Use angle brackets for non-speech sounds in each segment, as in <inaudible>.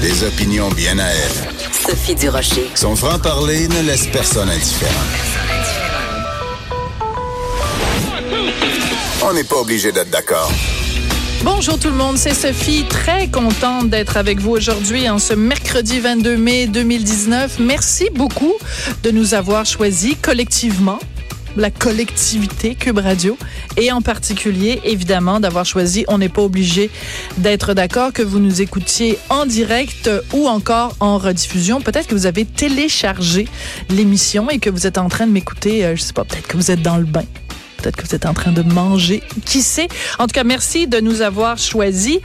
Des opinions bien à elle. Sophie Durocher. Son franc-parler ne laisse personne indifférent. On n'est pas obligé d'être d'accord. Bonjour tout le monde, c'est Sophie, très contente d'être avec vous aujourd'hui en ce mercredi 22 mai 2019. Merci beaucoup de nous avoir choisis collectivement la collectivité Cube Radio et en particulier, évidemment, d'avoir choisi, on n'est pas obligé d'être d'accord que vous nous écoutiez en direct ou encore en rediffusion. Peut-être que vous avez téléchargé l'émission et que vous êtes en train de m'écouter, euh, je sais pas, peut-être que vous êtes dans le bain. Peut-être que vous êtes en train de manger. Qui sait? En tout cas, merci de nous avoir choisis.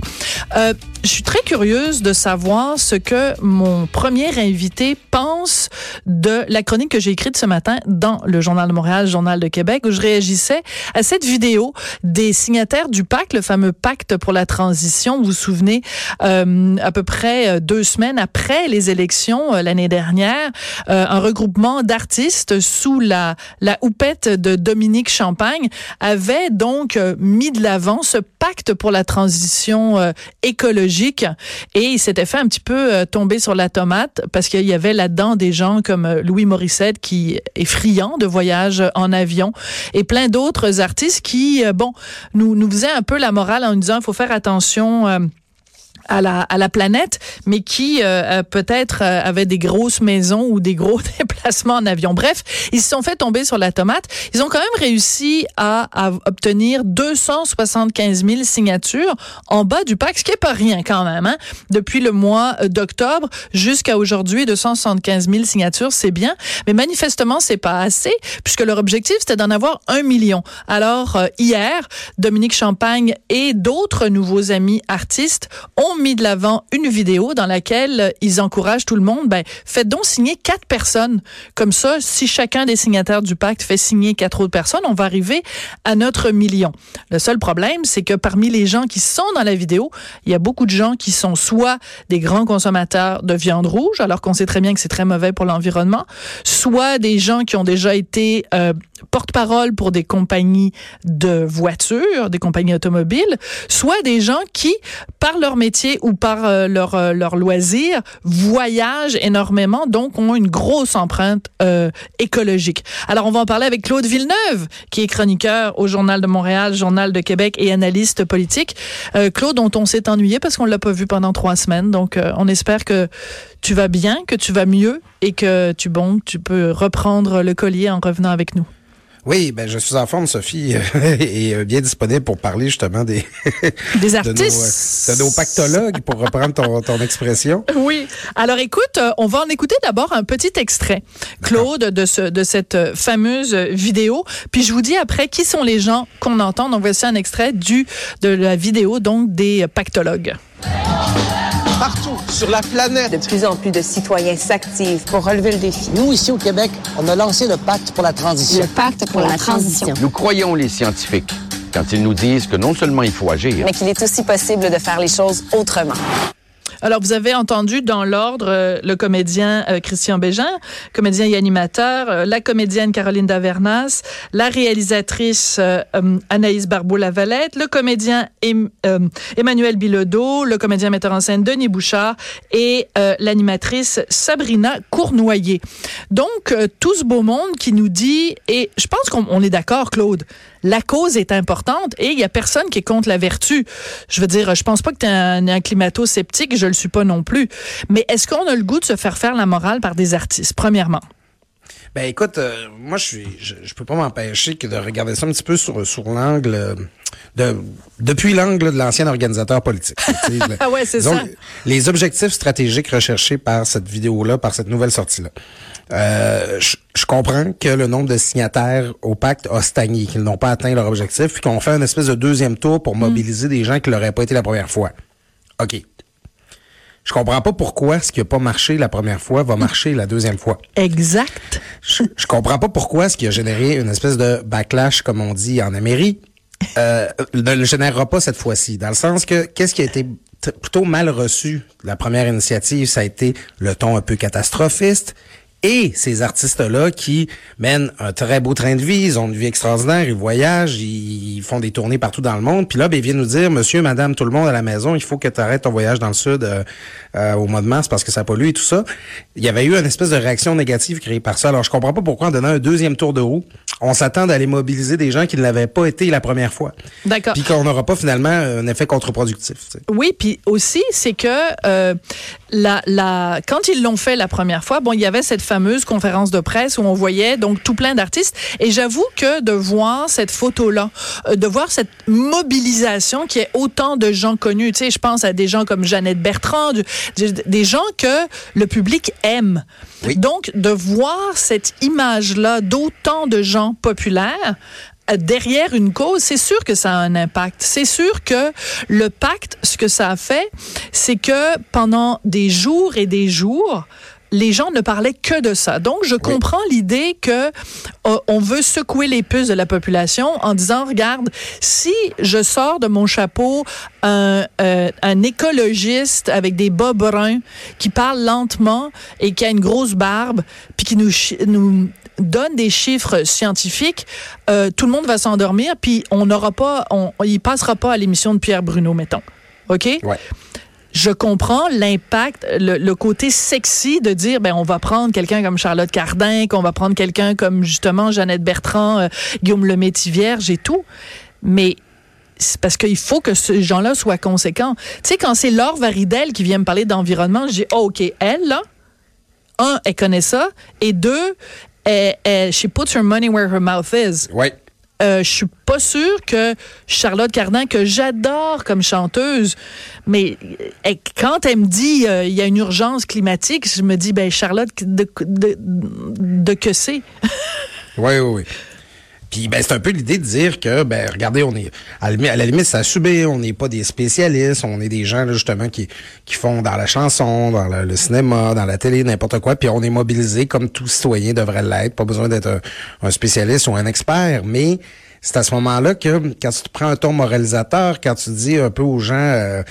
Euh, je suis très curieuse de savoir ce que mon premier invité pense de la chronique que j'ai écrite ce matin dans le Journal de Montréal, Journal de Québec, où je réagissais à cette vidéo des signataires du pacte, le fameux pacte pour la transition. Vous vous souvenez, euh, à peu près deux semaines après les élections euh, l'année dernière, euh, un regroupement d'artistes sous la, la houppette de Dominique Champagne avait donc euh, mis de l'avant ce pacte pour la transition euh, et il s'était fait un petit peu euh, tomber sur la tomate parce qu'il y avait là-dedans des gens comme euh, Louis Morissette qui est friand de voyages en avion et plein d'autres artistes qui, euh, bon, nous, nous faisaient un peu la morale en nous disant, il faut faire attention à la, planète, mais qui euh, peut-être euh, avait des grosses maisons ou des gros <laughs> déplacements en avion. Bref, ils se sont fait tomber sur la tomate. Ils ont quand même réussi à, à obtenir 275 000 signatures en bas du pacte, ce qui est pas rien quand même. Hein? Depuis le mois d'octobre jusqu'à aujourd'hui, 275 000 signatures, c'est bien, mais manifestement c'est pas assez puisque leur objectif c'était d'en avoir un million. Alors euh, hier, Dominique Champagne et d'autres nouveaux amis artistes ont mis de l'avant une vidéo dans laquelle ils encouragent tout le monde, ben, faites donc signer quatre personnes. Comme ça, si chacun des signataires du pacte fait signer quatre autres personnes, on va arriver à notre million. Le seul problème, c'est que parmi les gens qui sont dans la vidéo, il y a beaucoup de gens qui sont soit des grands consommateurs de viande rouge, alors qu'on sait très bien que c'est très mauvais pour l'environnement, soit des gens qui ont déjà été euh, porte-parole pour des compagnies de voitures, des compagnies automobiles, soit des gens qui, par leur métier ou par euh, leur, euh, voyagent énormément, donc ont une grosse empreinte euh, écologique. Alors, on va en parler avec Claude Villeneuve, qui est chroniqueur au Journal de Montréal, Journal de Québec et analyste politique. Euh, Claude, dont on s'est ennuyé parce qu'on l'a pas vu pendant trois semaines, donc euh, on espère que tu vas bien, que tu vas mieux et que tu, bon, tu peux reprendre le collier en revenant avec nous. Oui, ben je suis en forme, Sophie, euh, <laughs> et euh, bien disponible pour parler justement des <laughs> des de, artistes, nos, euh, de nos pactologues, pour reprendre ton, ton expression. <laughs> Oui. Alors écoute, euh, on va en écouter d'abord un petit extrait, Claude, de ce de cette euh, fameuse vidéo. Puis je vous dis après qui sont les gens qu'on entend. Donc voici un extrait du de la vidéo donc des pactologues. Partout sur la planète. De plus en plus de citoyens s'activent pour relever le défi. Nous, ici au Québec, on a lancé le pacte pour la transition. Le pacte pour, la, transition. Nous croyons les scientifiques quand ils nous disent que non seulement il faut agir, Mais qu'il est aussi possible de faire les choses autrement. Alors, vous avez entendu dans l'ordre euh, le comédien euh, Christian Bégin, comédien et animateur, euh, la comédienne Caroline Davernas, la réalisatrice Anaïs Barbeau-Lavalette, le comédien Em- Emmanuel Bilodeau, le comédien metteur en scène Denis Bouchard et l'animatrice Sabrina Cournoyer. Donc, tout ce beau monde qui nous dit, et je pense qu'on on est d'accord, Claude, la cause est importante et il y a personne qui est contre la vertu. Je veux dire, je pense pas que tu es un, un climato-sceptique, je le suis pas non plus. Mais est-ce qu'on a le goût de se faire faire la morale par des artistes, premièrement? Ben écoute, euh, moi je suis, je, je peux pas m'empêcher que de regarder ça un petit peu sur sur l'angle euh, de depuis l'angle de l'ancien organisateur politique. <laughs> Ah ouais, c'est ça. Les objectifs stratégiques recherchés par cette vidéo-là, par cette nouvelle sortie-là. Euh, je, je comprends que le nombre de signataires au pacte a stagné, qu'ils n'ont pas atteint leur objectif, puis qu'on fait un espèce de deuxième tour Mm. pour mobiliser des gens qui l'auraient pas été la première fois. OK. Je comprends pas pourquoi ce qui a pas marché la première fois va marcher la deuxième fois. Exact. Je, je comprends pas pourquoi ce qui a généré une espèce de backlash, comme on dit en Amérique, euh, ne le générera pas cette fois-ci. Dans le sens que, qu'est-ce qui a été plutôt mal reçu de la première initiative, ça a été le ton un peu catastrophiste Et ces artistes-là qui mènent un très beau train de vie, ils ont une vie extraordinaire, ils voyagent, ils font des tournées partout dans le monde. Puis là, ben, ils viennent nous dire, monsieur, madame, tout le monde à la maison, il faut que tu arrêtes ton voyage dans le sud euh, euh, au mois de mars parce que ça pollue et tout ça. Il y avait eu une espèce de réaction négative créée par ça. Alors, je comprends pas pourquoi en donnant un deuxième tour de roue, on s'attend d'aller mobiliser des gens qui ne l'avaient pas été la première fois. D'accord. Puis qu'on n'aura pas finalement un effet contre-productif. tu sais. Oui, puis aussi, c'est que euh, la, la, quand ils l'ont fait la première fois, bon, il y avait cette fameuse conférence de presse où on voyait donc tout plein d'artistes. Et j'avoue que de voir cette photo-là, euh, de voir cette mobilisation qui est autant de gens connus, tu sais, je pense à des gens comme Jeannette Bertrand, des gens que le public aime. Oui. Donc, de voir cette image-là d'autant de gens populaires euh, derrière une cause, c'est sûr que ça a un impact. C'est sûr que le pacte, ce que ça a fait, c'est que pendant des jours et des jours, les gens ne parlaient que de ça. Donc, je comprends l'idée que euh, on veut secouer les puces de la population en disant, regarde, si je sors de mon chapeau un, euh, un écologiste avec des bas bruns qui parle lentement et qui a une grosse barbe, puis qui nous donne des chiffres scientifiques, euh, tout le monde va s'endormir, puis on n'aura pas, on, il passera pas à l'émission de Pierre Bruno, mettons. OK? Ouais. Je comprends l'impact, le, le côté sexy de dire, ben on va prendre quelqu'un comme Charlotte Cardin, qu'on va prendre quelqu'un comme justement Jeannette Bertrand, euh, Guillaume Lemaitre-Vierge et tout. Mais c'est parce qu'il faut que ces gens-là soient conséquents. Tu sais, quand c'est Laure Varidel qui vient me parler d'environnement, je dis, oh, OK, elle, là, un, elle connaît ça, et deux, elle, elle- she puts her money where her mouth is. Ouais. Euh, je suis pas sûre que Charlotte Cardin, que j'adore comme chanteuse, mais euh, quand elle me dit euh, il y a une urgence climatique, je me dis ben Charlotte de, de, de que c'est? Oui, oui, oui. Puis ben, c'est un peu l'idée de dire que, ben, regardez, on est à la limite, ça subit, on n'est pas des spécialistes, on est des gens là, justement qui, qui font dans la chanson, dans le, cinéma, dans la télé, n'importe quoi, puis on est mobilisé comme tout citoyen devrait l'être, pas besoin d'être un, un spécialiste ou un expert, mais c'est à ce moment-là que quand tu te prends un ton moralisateur, quand tu dis un peu aux gens euh,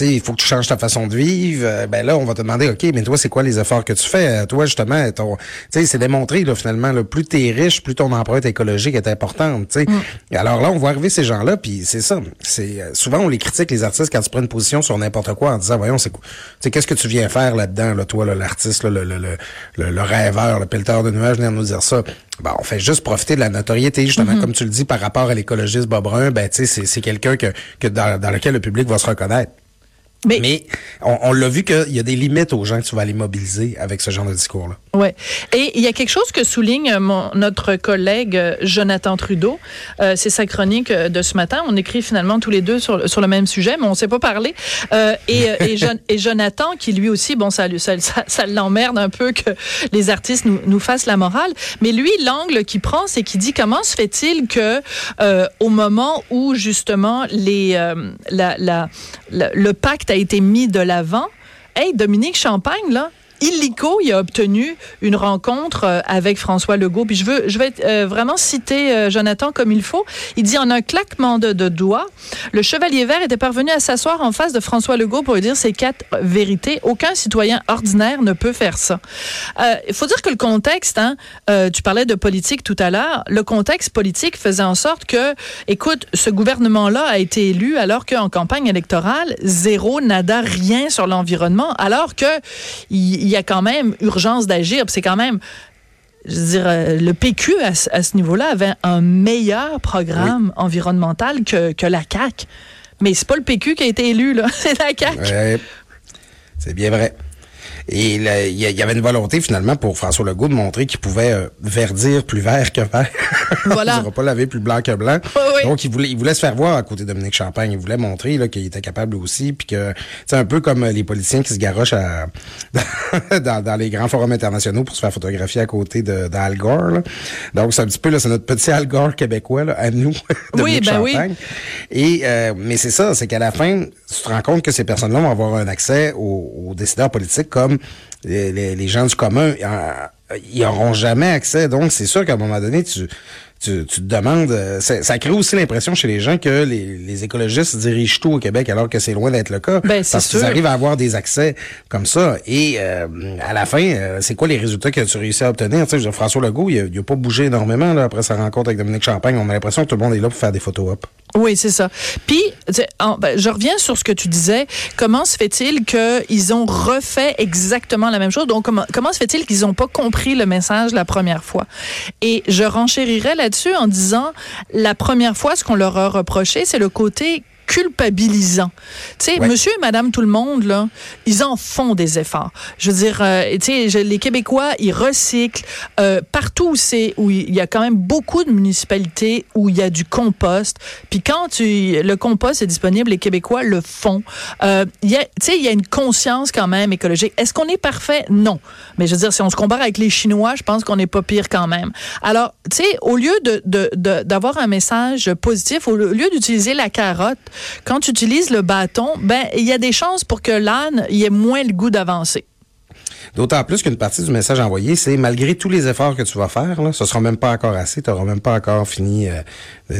il faut que tu changes ta façon de vivre. euh, ben là, on va te demander, OK, mais toi, c'est quoi les efforts que tu fais? Euh, Toi, justement, ton, tu sais, c'est démontré, là, finalement, là, plus t'es riche, plus ton empreinte écologique est importante, tu sais. Et Alors là, on voit arriver ces gens-là, puis c'est ça. C'est euh, souvent on les critique les artistes quand prends une position sur n'importe quoi en disant, voyons, c'est qu'est-ce que tu viens faire là-dedans, là, toi, l'artiste, là, le, le, le, le, rêveur, le pelleteur de nuages, venir nous dire ça. Ben, on fait juste profiter de la notoriété, justement, comme tu le dis, par rapport à l'écologiste Bob Brun, ben, tu sais, c'est, c'est quelqu'un que, que dans, dans lequel le public va se reconnaître. Mais, Mais on, on l'a vu qu'il y a des limites aux gens que tu vas aller mobiliser avec ce genre de discours-là. ouais. Et il y a quelque chose que souligne mon, notre collègue euh, Jonathan Trudeau. Euh, c'est sa chronique euh, de ce matin. On écrit finalement tous les deux sur, sur le même sujet, mais on ne s'est pas parlé. Euh, et, euh, et, Jon- <laughs> et Jonathan, qui lui aussi, bon, ça, ça, ça, ça l'emmerde un peu que les artistes nous, nous fassent la morale. Mais lui, l'angle qu'il prend, c'est qu'il dit comment se fait-il que euh, au moment où justement les, euh, la, la, la- le pacte a été mis de l'avant, hey, Dominique Champagne, là, illico, il a obtenu une rencontre euh, avec François Legault. Puis je veux, je vais euh, vraiment citer euh, Jonathan comme il faut. Il dit en un claquement de, doigts, le chevalier vert était parvenu à s'asseoir en face de François Legault pour lui dire ces quatre vérités. Aucun citoyen ordinaire ne peut faire ça. Il faut dire que le contexte, hein, tu parlais de politique tout à l'heure, le contexte politique faisait en sorte que, écoute, ce gouvernement-là a été élu alors qu'en campagne électorale, zéro, nada, rien sur l'environnement, alors que il il y a quand même urgence d'agir. C'est quand même, je veux dire, euh, le PQ à, ce- à ce niveau-là avait un meilleur programme environnemental que, que la CAQ. Mais c'est pas le PQ qui a été élu, là. <laughs> C'est la CAQ. Ouais, c'est bien vrai. Et là, il y, avait une volonté finalement pour François Legault de montrer qu'il pouvait euh, verdir plus vert que vert. <laughs> Voilà. il ne pas laver plus blanc que blanc. Oui, oui. Donc il voulait, il voulait se faire voir à côté de Dominique Champagne. Il voulait montrer là, qu'il était capable aussi, puis que c'est un peu comme euh, les politiciens qui se garochent à, <laughs> dans, dans les grands forums internationaux pour se faire photographier à côté de d'Al Gore. là. Donc c'est un petit peu là, c'est notre petit Al Gore québécois là, à nous. <laughs> Dominique ben oui. Champagne. Et euh, mais c'est ça, c'est qu'à la fin, tu te rends compte que ces personnes-là vont avoir un accès aux, décideurs politiques comme les, les- les gens du commun. euh, Ils n'auront jamais accès. Donc, c'est sûr qu'à un moment donné, tu tu, tu te demandes, euh, ça, ça crée aussi l'impression chez les gens que les, les écologistes dirigent tout au Québec alors que c'est loin d'être le cas. Ben, parce qu'ils arrivent à avoir des accès comme ça. Et euh, à la fin, euh, c'est quoi les résultats que tu réussis à obtenir? Tu sais, François Legault, il a, il a pas bougé énormément là, après sa rencontre avec Dominique Champagne. On a l'impression que tout le monde est là pour faire des photos op. Oui, c'est ça. Puis, en- ben, je reviens sur ce que tu disais. Comment se fait-il qu'ils ont refait exactement la même chose? Donc, comment, comment se fait-il qu'ils n'ont pas compris le message la première fois? Et je renchérirais en disant, la première fois, ce qu'on leur a reproché, c'est le côté culpabilisant. Tu sais, Ouais. monsieur et madame tout le monde, là, ils en font des efforts. Je veux dire, euh, tu sais, les Québécois, ils recyclent. Euh, partout où c'est, où il y a quand même beaucoup de municipalités où il y a du compost. Puis quand tu, le compost est disponible, les Québécois le font. Euh, tu sais, il y a une conscience quand même écologique. Est-ce qu'on est parfait? Non. Mais je veux dire, si on se compare avec les Chinois, je pense qu'on n'est pas pire quand même. Alors, tu sais, au lieu de- d'avoir un message positif, au lieu d'utiliser la carotte, quand tu utilises le bâton, ben, il y a des chances pour que l'âne ait moins le goût d'avancer. D'autant plus qu'une partie du message envoyé, c'est malgré tous les efforts que tu vas faire, là, ce sera même pas encore assez, tu n'auras même pas encore fini euh,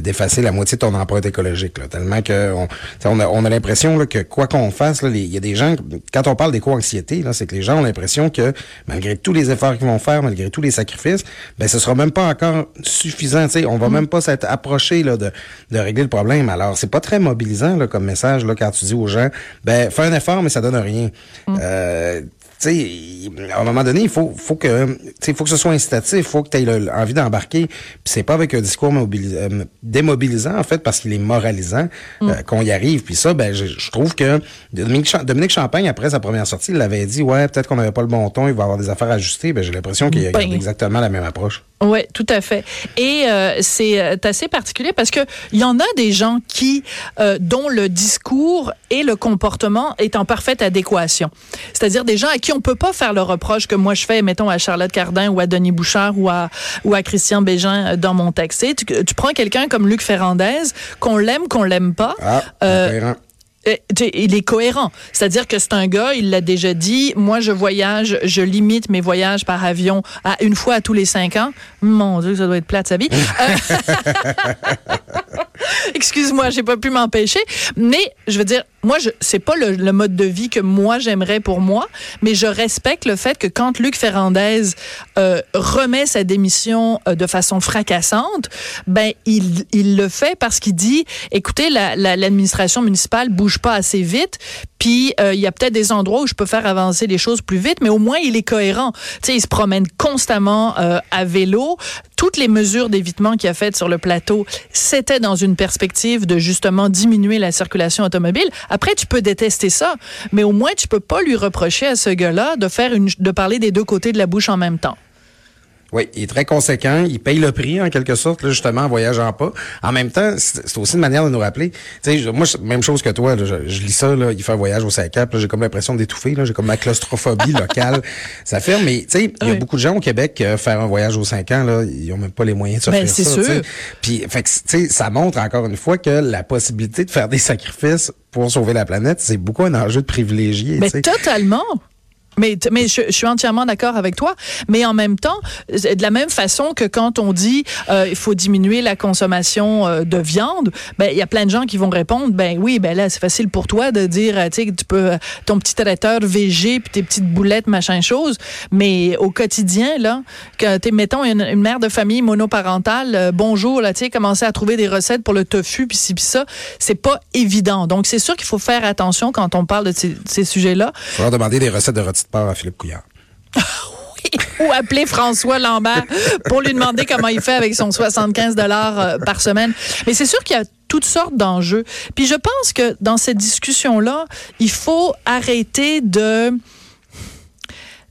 d'effacer la moitié de ton empreinte écologique. Là, tellement que on, on a, on a l'impression que quoi qu'on fasse, il y a des gens, quand on parle d'éco-anxiété, c'est que les gens ont l'impression que malgré tous les efforts qu'ils vont faire, malgré tous les sacrifices, ben ce sera même pas encore suffisant. t'sais, On va même pas s'être approché là, de, de régler le problème. Alors, c'est pas très mobilisant là, comme message là, quand tu dis aux gens, ben fais un effort, mais ça donne rien. Euh, tu sais, à un moment donné, il faut, faut que, faut que ce soit incitatif, il faut que tu aies envie d'embarquer. Puis c'est pas avec un discours mobilis- euh, démobilisant, en fait, parce qu'il est moralisant euh, qu'on y arrive. Puis ça, ben, je, je trouve que Dominique, Cha- Dominique Champagne, après sa première sortie, il l'avait dit, ouais, peut-être qu'on n'avait pas le bon ton, il va avoir des affaires ajustées. Ben, j'ai l'impression qu'il a Ben. exactement la même approche. Oui, tout à fait. Et euh, c'est euh, assez particulier parce que il y en a des gens qui euh, dont le discours et le comportement est en parfaite adéquation. C'est-à-dire des gens à qui on peut pas faire le reproche que moi je fais, mettons à Charlotte Cardin ou à Denis Bouchard ou à ou à Christian Bégin euh, dans mon. Tu, sais, tu, prends quelqu'un comme Luc Ferrandez, qu'on l'aime, qu'on l'aime pas. Ah, euh, euh, il est cohérent. C'est-à-dire que c'est un gars, il l'a déjà dit, moi je voyage, je limite mes voyages par avion à une fois à tous les cinq ans. Mon Dieu, ça doit être plate sa vie. <laughs> Euh, <laughs> Excuse-moi, j'ai pas pu m'empêcher. Mais je veux dire, moi, je c'est pas le, le mode de vie que moi j'aimerais pour moi, mais je respecte le fait que quand Luc Ferrandez euh, remet sa démission euh, de façon fracassante, ben il, il le fait parce qu'il dit, écoutez, la- la- l'administration municipale bouge pas assez vite, puis euh, il y a peut-être des endroits où je peux faire avancer les choses plus vite, mais au moins il est cohérent. Tu sais, il se promène constamment euh, à vélo. Toutes les mesures d'évitement qu'il a faites sur le plateau, c'était dans une perspective de justement diminuer la circulation automobile. Après, tu peux détester ça, mais au moins tu peux pas lui reprocher à ce gars-là de faire une, de parler des deux côtés de la bouche en même temps. Oui, il est très conséquent. Il paye le prix, en quelque sorte, là, justement, en voyageant pas. En même temps, c'est aussi une manière de nous rappeler. Tu sais, moi, même chose que toi. là, je, je lis ça, là, il fait un voyage au Saint-Cap. là, J'ai comme l'impression d'étouffer. là, J'ai comme ma claustrophobie <laughs> locale. Ça fait, mais tu sais, il y a beaucoup de gens au Québec euh, faire un voyage au 5 ans, là, ils ont même pas les moyens de se Ben, faire ça. sûr. Puis, fait que, tu sais, ça montre encore une fois que la possibilité de faire des sacrifices pour sauver la planète, c'est beaucoup un enjeu de privilégié. Mais sais. totalement. Mais, je, suis entièrement d'accord avec toi. Mais en même temps, de la même façon que quand on dit euh, il faut diminuer la consommation euh, de viande, ben il y a plein de gens qui vont répondre ben oui, ben là c'est facile pour toi de dire euh, tu sais que tu peux euh, ton petit traiteur VG puis tes petites boulettes machin chose, mais au quotidien là, que t'es mettons une, une mère de famille monoparentale, bonjour là, tu sais commencer à trouver des recettes pour le tofu puis ci puis ça, c'est pas évident. Donc c'est sûr qu'il faut faire attention quand on parle de ces, ces sujets-là. Il faudra demander des recettes de rôti de porc à Philippe Couillard. <laughs> ou appeler François Lambert pour lui demander comment il fait avec son 75 dollars euh, par semaine. Mais c'est sûr qu'il y a toutes sortes d'enjeux. Puis je pense que dans cette discussion-là, il faut arrêter de...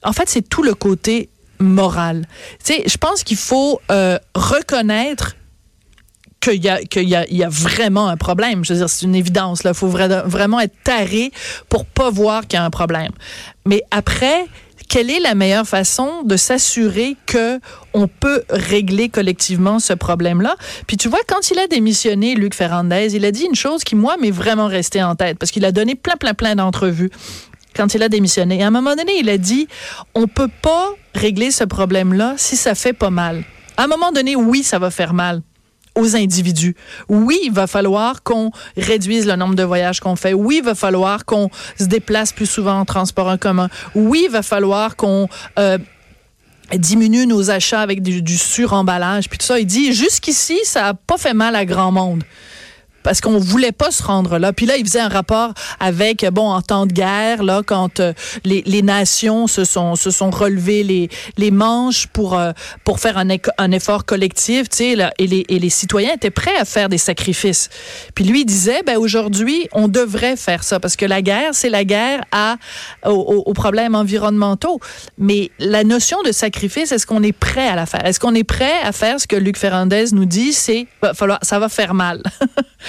En fait, c'est tout le côté moral. Tu sais, je pense qu'il faut euh, reconnaître qu'il y a, qu'il y a, il y a vraiment un problème. Je veux dire, c'est une évidence. Il faut vra- vraiment être taré pour pas voir qu'il y a un problème. Mais après, quelle est la meilleure façon de s'assurer que on peut régler collectivement ce problème-là? Puis tu vois, quand il a démissionné, Luc Ferrandez, il a dit une chose qui, moi, m'est vraiment restée en tête parce qu'il a donné plein, plein, plein d'entrevues quand il a démissionné. À un moment donné, il a dit, on peut pas régler ce problème-là si ça fait pas mal. À un moment donné, oui, ça va faire mal aux individus. Oui, il va falloir qu'on réduise le nombre de voyages qu'on fait. Oui, il va falloir qu'on se déplace plus souvent en transport en commun. Oui, il va falloir qu'on euh, diminue nos achats avec du, du suremballage, puis tout ça. Il dit, jusqu'ici, ça n'a pas fait mal à grand monde parce qu'on voulait pas se rendre là. Puis là, il faisait un rapport avec, bon, en temps de guerre, là, quand euh, les, les, nations se sont, se sont relevées les, les manches pour, euh, pour faire un, un, effort collectif, tu sais, et, les, et les citoyens étaient prêts à faire des sacrifices. Puis lui, il disait, ben aujourd'hui, on devrait faire ça, parce que la guerre, c'est la guerre à, aux, aux, problèmes environnementaux. Mais la notion de sacrifice, est-ce qu'on est prêt à la faire? Est-ce qu'on est prêt à faire ce que Luc Ferrandez nous dit, c'est, va falloir, ça va faire mal. <laughs>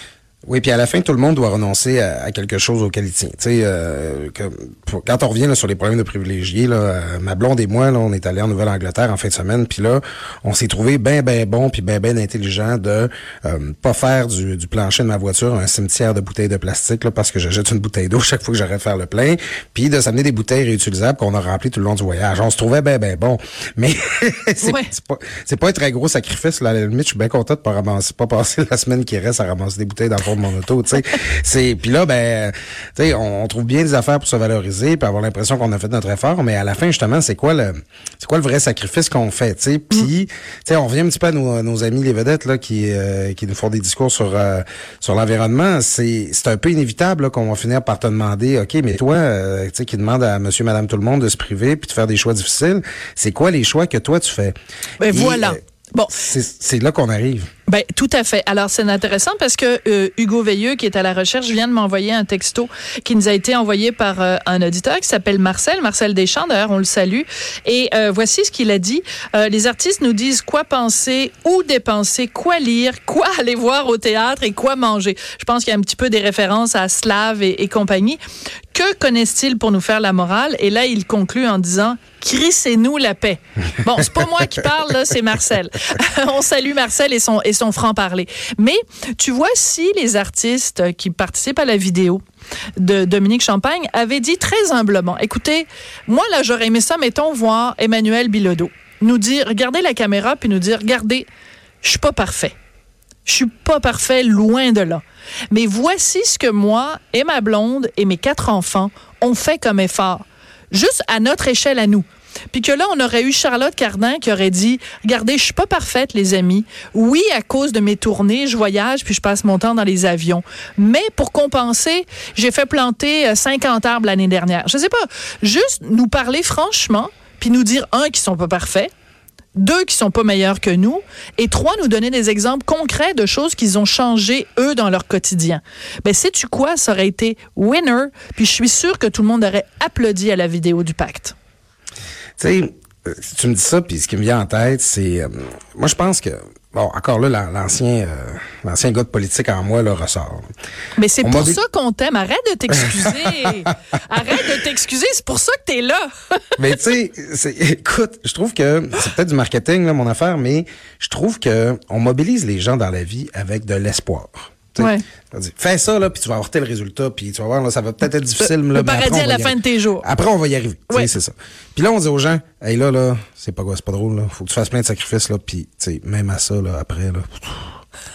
Oui, puis à la fin, tout le monde doit renoncer à, à quelque chose auquel il tient. Tu sais, euh, quand on revient là, sur les problèmes de privilégiés, là, euh, ma blonde et moi, là, on est allés en Nouvelle-Angleterre en fin de semaine, puis là, on s'est trouvé bien, bien bon, puis bien, bien intelligent de euh, pas faire du, du, plancher de ma voiture un cimetière de bouteilles de plastique, là, parce que je jette une bouteille d'eau <laughs> chaque fois que de faire le plein, puis de s'amener des bouteilles réutilisables qu'on a remplies tout le long du voyage. On se trouvait bien, bien bon, mais <laughs> c'est ouais. pas, pas un très gros sacrifice. Là, à la limite, je suis bien content de pas ramasser, pas passer la semaine qui reste à ramasser des bouteilles dans le de mon auto, tu sais. c'est puis là ben tu sais on, on, trouve bien des affaires pour se valoriser puis avoir l'impression qu'on a fait notre effort mais à la fin justement c'est quoi le c'est quoi le vrai sacrifice qu'on fait, tu sais? Puis tu sais on revient un petit peu à nos, nos amis les vedettes là qui euh, qui nous font des discours sur euh, sur l'environnement, c'est c'est un peu inévitable qu'on va finir par te demander OK, mais toi euh, tu sais qui demande à monsieur madame tout le monde de se priver puis de faire des choix difficiles, c'est quoi les choix que toi tu fais? Ben Et, voilà. Bon, c'est là qu'on arrive. Ben tout à fait. Alors c'est intéressant parce que euh, Hugo Veilleux qui est à la recherche vient de m'envoyer un texto qui nous a été envoyé par euh, un auditeur qui s'appelle Marcel, Marcel Deschamps d'ailleurs, on le salue et euh, voici ce qu'il a dit les artistes nous disent quoi penser, où dépenser, quoi lire, quoi <laughs> aller voir au théâtre et quoi manger. Je pense qu'il y a un petit peu des références à Slav et, et compagnie. Que connaissent-ils pour nous faire la morale? Et là il conclut en disant crissez-nous la paix. Bon, c'est pas moi qui parle là, c'est Marcel. <laughs> on salue Marcel et son et son franc-parler. Mais tu vois, si les artistes qui participent à la vidéo de Dominique Champagne avaient dit très humblement, écoutez, moi là, j'aurais aimé ça, mettons, voir Emmanuel Bilodeau nous dire, regardez la caméra, puis nous dire, regardez, je suis pas parfait. Je suis pas parfait, loin de là. Mais voici ce que moi et ma blonde et mes quatre enfants ont fait comme effort. Juste à notre échelle à nous. Puis que là, on aurait eu Charlotte Cardin qui aurait dit Regardez, je suis pas parfaite, les amis. Oui, à cause de mes tournées, je voyage puis je passe mon temps dans les avions. Mais pour compenser, j'ai fait planter 50 arbres l'année dernière. Je sais pas. Juste nous parler franchement, puis nous dire, un, qu'ils sont pas parfaits, deux qui sont pas meilleurs que nous, et trois nous donner des exemples concrets de choses qu'ils ont changé eux dans leur quotidien. Ben sais-tu quoi, ça aurait été winner, puis je suis sûre que tout le monde aurait applaudi à la vidéo du pacte. Tu sais, si tu me dis ça, puis ce qui me vient en tête, c'est, euh, moi je pense que Bon, encore là, l'ancien euh, l'ancien gars de politique en moi le ressort. Mais c'est pour ça qu'on t'aime. Arrête de t'excuser. <laughs> Arrête de t'excuser. C'est pour ça que t'es là. <laughs> mais tu sais, écoute, je trouve que c'est peut-être du marketing, là, mon affaire, mais je trouve que on mobilise les gens dans la vie avec de l'espoir. Ouais. Fais ça, là, puis tu vas avoir tel résultat, puis tu vas voir, là, ça va peut-être être difficile. Le, là, le paradis à la fin de tes jours. Après, on va y arriver. Ouais. C'est ça. Puis là, on dit aux gens, hey, là, là, c'est pas quoi, c'est pas drôle, là. Faut que tu fasses plein de sacrifices, là, puis, tu sais, même à ça, là, après, là,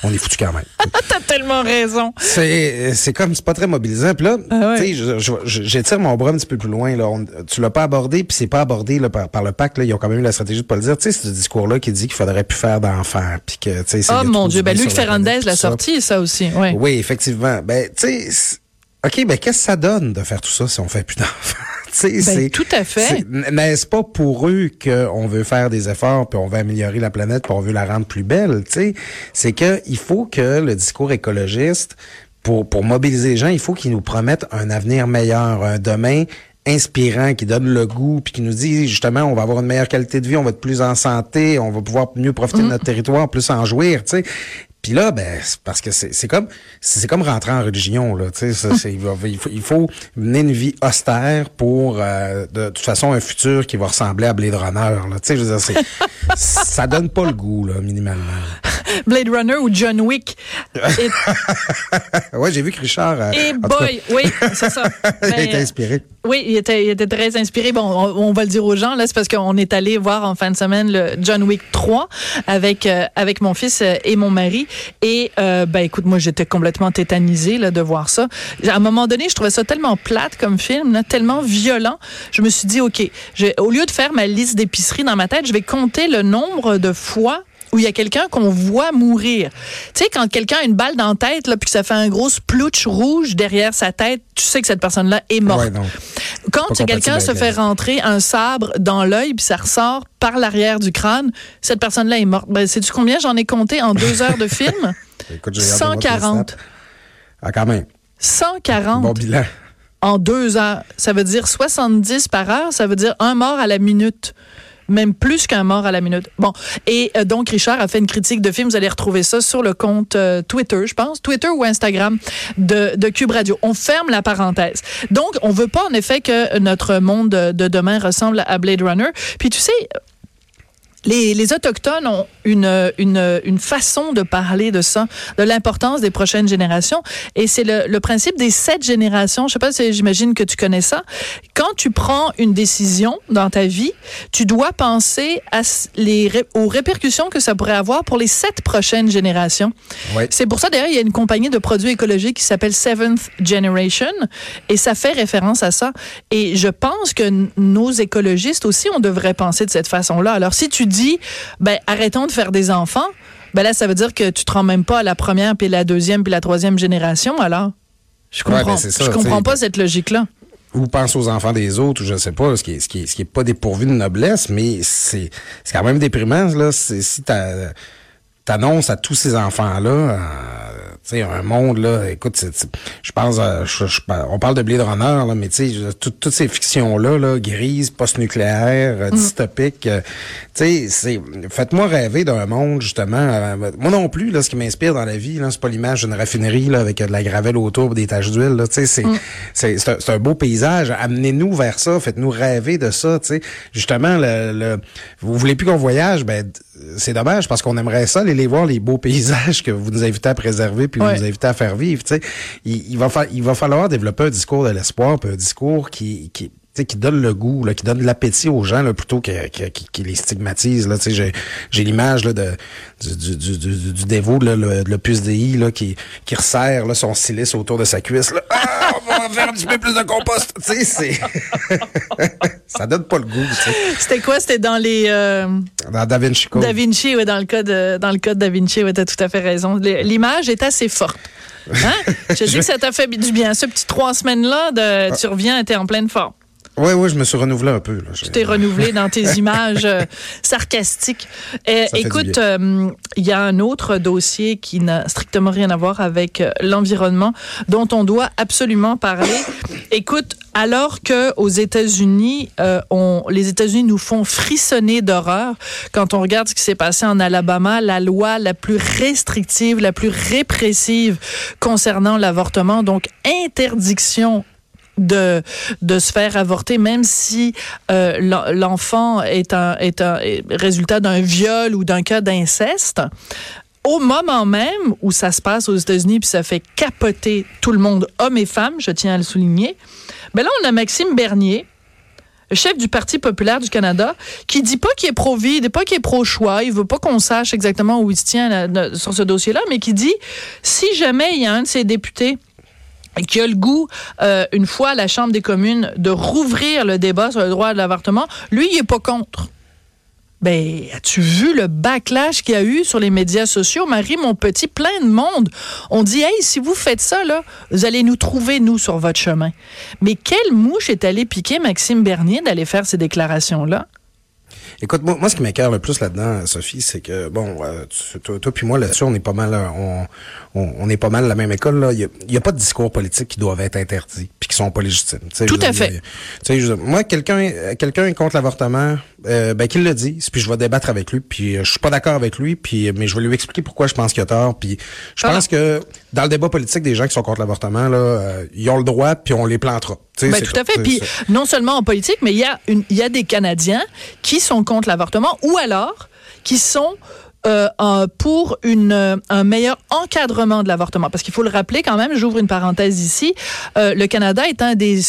on est foutu quand même. <laughs> T'as tellement raison. C'est, comme, c'est pas très mobilisant. Puis là, ah ouais. tu sais, j'étire mon bras un petit peu plus loin, là. On, tu l'as pas abordé, puis c'est pas abordé, là, par, par, le pacte, là. Ils ont quand même eu la stratégie de pas le dire. Tu sais, c'est ce discours-là qui dit qu'il faudrait plus faire d'enfants, puis que, tu sais, Oh mon Dieu, ben, Luc Ferrandez l'a sorti, ça aussi, ouais. Oui, effectivement. Ben, tu sais, OK, ben, qu'est-ce que ça donne de faire tout ça si on fait plus d'enfants? Ben, tout à fait. N'est-ce pas pour eux qu'on veut faire des efforts, puis on veut améliorer la planète, puis on veut la rendre plus belle? C'est que il faut que le discours écologiste, pour, pour mobiliser les gens, il faut qu'ils nous promettent un avenir meilleur, un demain inspirant, qui donne le goût, puis qui nous dit justement, on va avoir une meilleure qualité de vie, on va être plus en santé, on va pouvoir mieux profiter mmh. de notre territoire, plus en jouir, tu sais? Puis là, ben, parce que c'est comme c'est comme rentrer en religion là. Tu sais, <laughs> il, faut, il faut mener une vie austère pour euh, de, de, toute façon un futur qui va ressembler à Blade Runner. Là. Tu sais, je veux dire, <laughs> ça donne pas le goût là, minimalement. <laughs> Blade Runner ou John Wick. Et, ouais, j'ai vu que Richard. euh, et cas, boy, oui, c'est ça. il Mais, été inspiré. Oui, il était, il était très inspiré. Bon, on, on va le dire aux gens, là, c'est parce qu'on est allé voir en fin de semaine le John Wick 3 avec, euh, avec mon fils euh, et mon mari. Et, euh, ben, écoute, moi, j'étais complètement tétanisée, là, de voir ça. À un moment donné, je trouvais ça tellement plate comme film, là, tellement violent. Je me suis dit, OK, au lieu de faire ma liste d'épicerie dans ma tête, je vais compter le nombre de fois où il y a quelqu'un qu'on voit mourir. Tu sais, quand quelqu'un a une balle dans la tête, là, puis que ça fait un gros splouch rouge derrière sa tête, tu sais que cette personne-là est morte. Ouais. Quand quelqu'un se fait rentrer un sabre dans l'œil puis ça ressort par l'arrière du crâne, cette personne-là est morte. Ben, sais-tu combien? J'en ai compté en deux heures de film? <laughs> Écoute, j'ai regardé moi tes 140. stats. Ah, quand même. 140 Bon bilan. en deux heures. Ça veut dire 70 par heure, ça veut dire un mort à la minute. Même plus qu'un mort à la minute. Bon. Et euh, donc, Richard a fait une critique de film. Vous allez retrouver ça sur le compte euh, Twitter, je pense. Twitter ou Instagram de, de Cube Radio. On ferme la parenthèse. Donc, on veut pas, en effet, que notre monde de de demain ressemble à Blade Runner. Puis, tu sais, les, les Autochtones ont une, une, une façon de parler de ça, de l'importance des prochaines générations. Et c'est le, le principe des sept générations. Je sais pas si j'imagine que tu connais ça. Quand tu prends une décision dans ta vie, tu dois penser à les, aux répercussions que ça pourrait avoir pour les sept prochaines générations. Ouais. C'est pour ça, d'ailleurs, il y a une compagnie de produits écologiques qui s'appelle Seventh Generation et ça fait référence à ça. Et je pense que nos écologistes aussi, on devrait penser de cette façon-là. Alors, si tu dis, ben, arrêtons de faire des enfants, ben là, ça veut dire que tu te rends même pas à la première, puis la deuxième, puis la troisième génération, alors? Je Ouais, comprends, ben, ça, je comprends pas cette logique-là. ou pense aux enfants des autres, ou je sais pas, ce qui est, ce qui est, ce qui est pas dépourvu de noblesse, mais c'est, quand même déprimant, là. Si t'as, t'annonces à tous ces enfants-là, euh, tu sais, un monde, là, écoute, je pense, euh, je- je- on parle de Blade Runner, là, mais tu sais, tout- toutes ces fictions-là, là, grises, post-nucléaires, euh, dystopiques, euh, tu sais, c'est, faites-moi rêver d'un monde, justement, euh, moi non plus, là, ce qui m'inspire dans la vie, là, c'est pas l'image d'une raffinerie, là, avec euh, de la gravelle autour, des taches d'huile, là, tu sais, c'est, c'est, c'est un, c'est un beau paysage, amenez-nous vers ça, faites-nous rêver de ça, tu sais, justement, le, le- vous voulez plus qu'on voyage, ben, c'est dommage, parce qu'on aimerait ça, aller les voir, les beaux paysages que vous nous invitez à préserver, puis Ouais. vous nous invitez à faire vivre, tu sais, il, il va il va falloir développer un discours de l'espoir, puis un discours qui, qui donne le goût, là, qui donne l'appétit aux gens là, plutôt que, que- les stigmatise. Là, tu sais, j'ai, j'ai l'image là, de, du, du, du, du, du dévot, là, le, le puce DI, là, qui, qui resserre là, son silice autour de sa cuisse. Là. Ah, on va faire un petit peu plus de compost. Tu sais, c'est... <laughs> ça donne pas le goût. tu. C'était quoi? C'était dans les... euh, Dans Da Vinci Code. Da Vinci, ouais, dans le cas de, dans le Da Vinci, ouais, t'as tout à fait raison. L'image est assez forte. Hein? <laughs> Je dis que ça t'a fait du bien. Ce petit trois semaines-là, de, tu reviens, t'es en pleine forme. Oui, oui, je me suis renouvelé un peu. Là. Tu t'es renouvelé dans tes <laughs> images euh, sarcastiques. Euh, du écoute, euh, il y a un autre dossier qui n'a strictement rien à voir avec euh, l'environnement dont on doit absolument parler. Écoute, alors que aux États-Unis, on, les États-Unis nous font frissonner d'horreur quand on regarde ce qui s'est passé en Alabama, la loi la plus restrictive, la plus répressive concernant l'avortement, donc interdiction de de se faire avorter même si euh, l'en- l'enfant est un est un résultat d'un viol ou d'un cas d'inceste au moment même où ça se passe aux États-Unis puis ça fait capoter tout le monde hommes et femmes je tiens à le souligner ben là on a Maxime Bernier chef du Parti populaire du Canada, qui dit pas qu'il est pro-vie, pas qu'il est pro-choix, il veut pas qu'on sache exactement où il se tient sur ce dossier-là, mais qui dit, si jamais il y a un de ses députés qui a le goût, euh, une fois la Chambre des communes, de rouvrir le débat sur le droit de l'avortement, lui, il est pas contre. Ben, as-tu vu le backlash qu'il y a eu sur les médias sociaux? Marie, mon petit, plein de monde? On dit, hey, si vous faites ça, là, vous allez nous trouver, nous, sur votre chemin. Mais quelle mouche est allée piquer Maxime Bernier d'aller faire ces déclarations-là? Écoute, moi, moi, ce qui m'écœure le plus là-dedans, Sophie, c'est que, bon, euh, tu- toi, toi puis moi, là-dessus, on est pas mal, euh, on, on, on est pas mal la même école, là. Il y a, a pas de discours politiques qui doivent être interdits puis qui sont pas légitimes. Tout à dire, fait. a- dire, moi, quelqu'un, euh, quelqu'un est contre l'avortement, euh, ben, qu'il le dise, puis je vais débattre avec lui, puis euh, je suis pas d'accord avec lui, puis, mais je vais lui expliquer pourquoi je pense qu'il a tort, puis je pense que dans le débat politique, des gens qui sont contre l'avortement, là, euh, ils ont le droit, puis on les plantera. Ben, c'est tout à fait. Puis non seulement en politique, mais il y a une, il y a des Canadiens qui sont contre l'avortement ou alors qui sont euh, pour une, euh, un meilleur encadrement de l'avortement. Parce qu'il faut le rappeler quand même, j'ouvre une parenthèse ici, euh, le Canada est un des...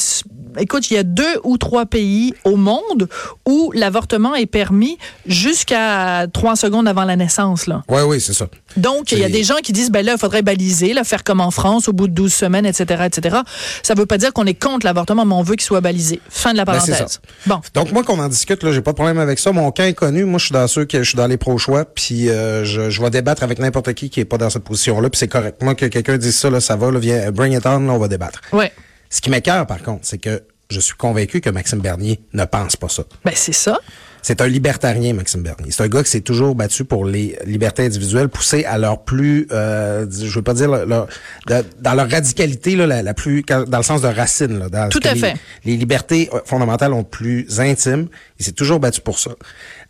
Écoute, il y a deux ou trois pays au monde où l'avortement est permis jusqu'à trois secondes avant la naissance. Là. Oui, oui, c'est ça. Donc, il y a des gens qui disent, ben là, il faudrait baliser, là, faire comme en France, au bout de 12 semaines, etc., etc. Ça veut pas dire qu'on est contre l'avortement, mais on veut qu'il soit balisé. Fin de la Ben, parenthèse. ça. bon. Donc moi qu'on en discute là, j'ai pas de problème avec ça. Mon camp est connu. Moi je suis dans ceux qui je suis dans les pro choix, puis euh, je, je vais débattre avec n'importe qui qui est pas dans cette position là, puis c'est correct. Moi que quelqu'un dise ça là, ça va, là, viens, bring it on, là, on va débattre. Ouais. Ce qui m'écœure par contre, c'est que je suis convaincu que Maxime Bernier ne pense pas ça. Ben, c'est ça. C'est un libertarien, Maxime Bernier. C'est un gars qui s'est toujours battu pour les libertés individuelles, poussé à leur plus, euh, je veux pas dire leur- leur- de- dans leur radicalité là, la, la plus, dans le sens de racine. Là, dans Tout à les, fait. Les libertés euh, fondamentales ont plus intime. Il s'est toujours battu pour ça.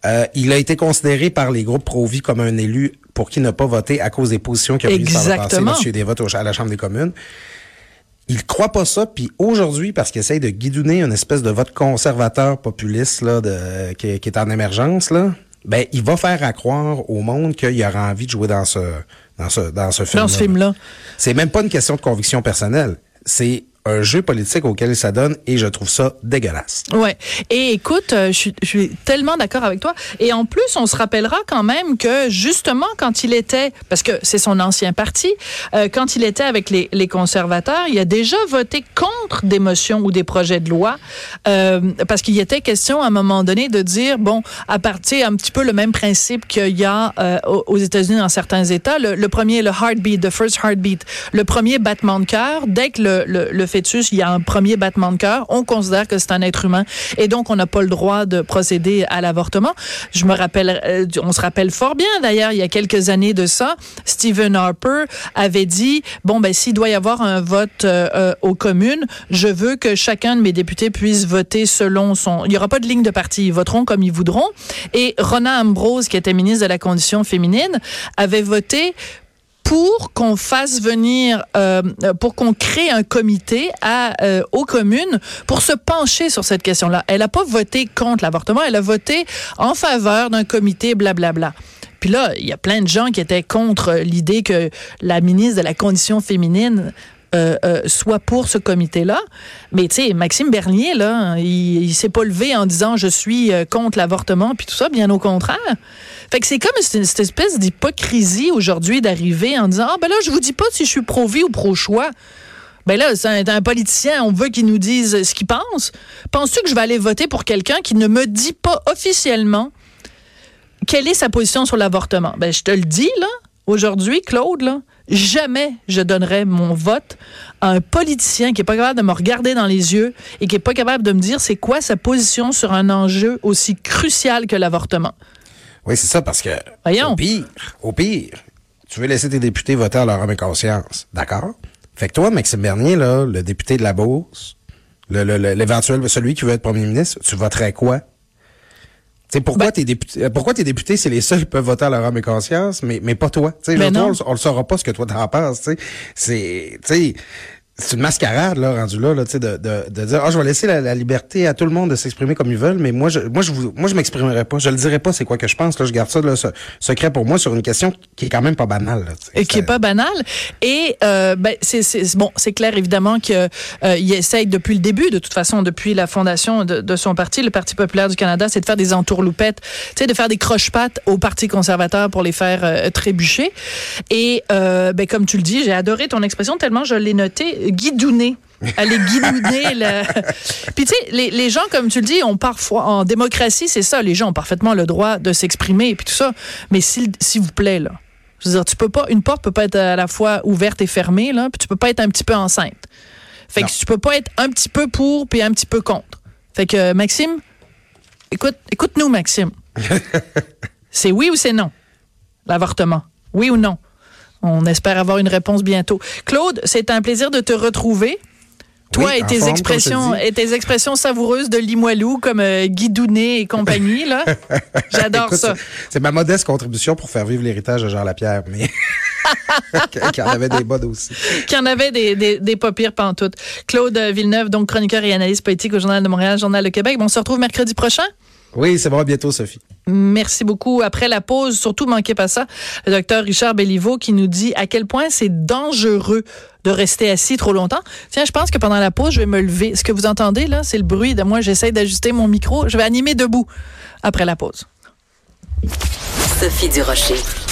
Euh, il a été considéré par les groupes pro-vie comme un élu pour qui n'a pas voté à cause des positions qu'il a prises par le passé eu des votes à la Chambre des communes. Il croit pas ça, puis aujourd'hui, parce qu'il essaye de guidonner une espèce de vote conservateur populiste là, de, qui, qui est en émergence, là, ben il va faire à croire au monde qu'il aura envie de jouer dans ce dans ce dans ce film. Dans ce film-là. C'est même pas une question de conviction personnelle. C'est un jeu politique auquel il s'adonne et je trouve ça dégueulasse. Ouais. Et écoute, euh, je suis- tellement d'accord avec toi. Et en plus, on se rappellera quand même que justement quand il était, parce que c'est son ancien parti, euh, quand il était avec les, conservateurs, il a déjà voté contre des motions ou des projets de loi, euh, parce qu'il était question à un moment donné de dire bon, à partir un petit peu le même principe qu'il y a aux États-Unis dans certains États. Le, le premier, le heartbeat, the first heartbeat, le premier battement de cœur. Dès que le, le, le il y a un premier battement de cœur, on considère que c'est un être humain et donc on n'a pas le droit de procéder à l'avortement. Je me rappelle, euh, on se rappelle fort bien d'ailleurs, il y a quelques années de ça, Stephen Harper avait dit bon ben s'il doit y avoir un vote euh, euh, aux communes, je veux que chacun de mes députés puisse voter selon son. Il y aura pas de ligne de parti, ils voteront comme ils voudront. Et Rona Ambrose, qui était ministre de la condition féminine, avait voté pour qu'on fasse venir, euh, pour qu'on crée un comité à, euh, aux communes pour se pencher sur cette question-là. Elle n'a pas voté contre l'avortement, elle a voté en faveur d'un comité, blablabla. Puis là, il y a plein de gens qui étaient contre l'idée que la ministre de la Condition féminine euh, euh, soit pour ce comité-là. Mais tu sais, Maxime Bernier, là, il, s'est pas levé en disant je suis euh, contre l'avortement puis tout ça, bien au contraire. Fait que c'est comme cette, cette espèce d'hypocrisie aujourd'hui d'arriver en disant ah ben là je vous dis pas si je suis pro-vie ou pro-choix. Ben là, c'est un, un politicien, on veut qu'il nous dise ce qu'il pense. Penses-tu que je vais aller voter pour quelqu'un qui ne me dit pas officiellement quelle est sa position sur l'avortement? Ben, je te le dis, là, aujourd'hui, Claude, là, jamais je donnerais mon vote à un politicien qui est pas capable de me regarder dans les yeux et qui est pas capable de me dire c'est quoi sa position sur un enjeu aussi crucial que l'avortement. Oui, c'est ça, parce que Voyons. au pire, au pire, tu veux laisser tes députés voter à leur âme et conscience. D'accord? Fait que toi, Maxime Bernier, là, le député de la Bourse, le- le- le- l'éventuel, celui qui veut être premier ministre, tu voterais quoi? Tu sais, pourquoi Ben- tes députés, euh, pourquoi tes députés, c'est les seuls qui peuvent voter à leur âme et conscience, mais, mais pas toi? Tu sais, Ben genre, toi, non. on, le- on le saura pas ce que toi t'en penses, tu sais. C'est, c'est une mascarade, là, rendu là, là, tu sais, de, de, de dire, ah, je vais laisser la, la liberté à tout le monde de s'exprimer comme ils veulent, mais moi, je, moi, je vous, moi, je m'exprimerai pas. Je le dirai pas, c'est quoi que je pense, là. Je garde ça, là, ce- secret pour moi sur une question qui est quand même pas banale, là. Et qui est pas banal. Et euh, ben, c'est c'est- bon, c'est clair évidemment que euh, il essaye depuis le début, de toute façon, depuis la fondation de, de son parti, le Parti populaire du Canada, c'est de faire des entourloupettes, tu sais, de faire des croche-pattes au Parti conservateur pour les faire euh, trébucher. Et euh, ben, comme tu le dis, j'ai adoré ton expression tellement je l'ai noté, guidouner. Aller guidouner <laughs> le... <laughs> Puis tu sais, les, les gens, comme tu le dis, ont parfois, en démocratie, c'est ça, les gens ont parfaitement le droit de s'exprimer et puis tout ça. Mais s'il s'il vous plaît, là, je veux dire, tu peux pas, une porte peut pas être à la fois ouverte et fermée, là, puis tu peux pas être un petit peu enceinte. Fait Non. que tu peux pas être un petit peu pour puis un petit peu contre. Fait que, Maxime, écoute, écoute-nous, Maxime. <laughs> c'est oui ou c'est non? L'avortement. Oui ou non? On espère avoir une réponse bientôt. Claude, c'est un plaisir de te retrouver. Toi Oui, et tes forme, expressions et tes expressions savoureuses de Limoilou comme euh, Guidounet et compagnie là. <laughs> J'adore ça. c'est- ma modeste contribution pour faire vivre l'héritage de Jean Lapierre, mais <laughs> qui en avait des bonnes aussi. qu'il y en avait des, des, des pas pires pantoutes. Claude Villeneuve, donc chroniqueur et analyste politique au Journal de Montréal, Journal de Québec. Bon, on se retrouve mercredi prochain. Oui, c'est bon, à bientôt, Sophie. Merci beaucoup. Après la pause, surtout manquez pas ça, le docteur Richard Belliveau qui nous dit à quel point c'est dangereux de rester assis trop longtemps. Tiens, je pense que pendant la pause, je vais me lever. Ce que vous entendez là, c'est le bruit de moi. J'essaie d'ajuster mon micro. Je vais animer debout après la pause. Sophie Durocher.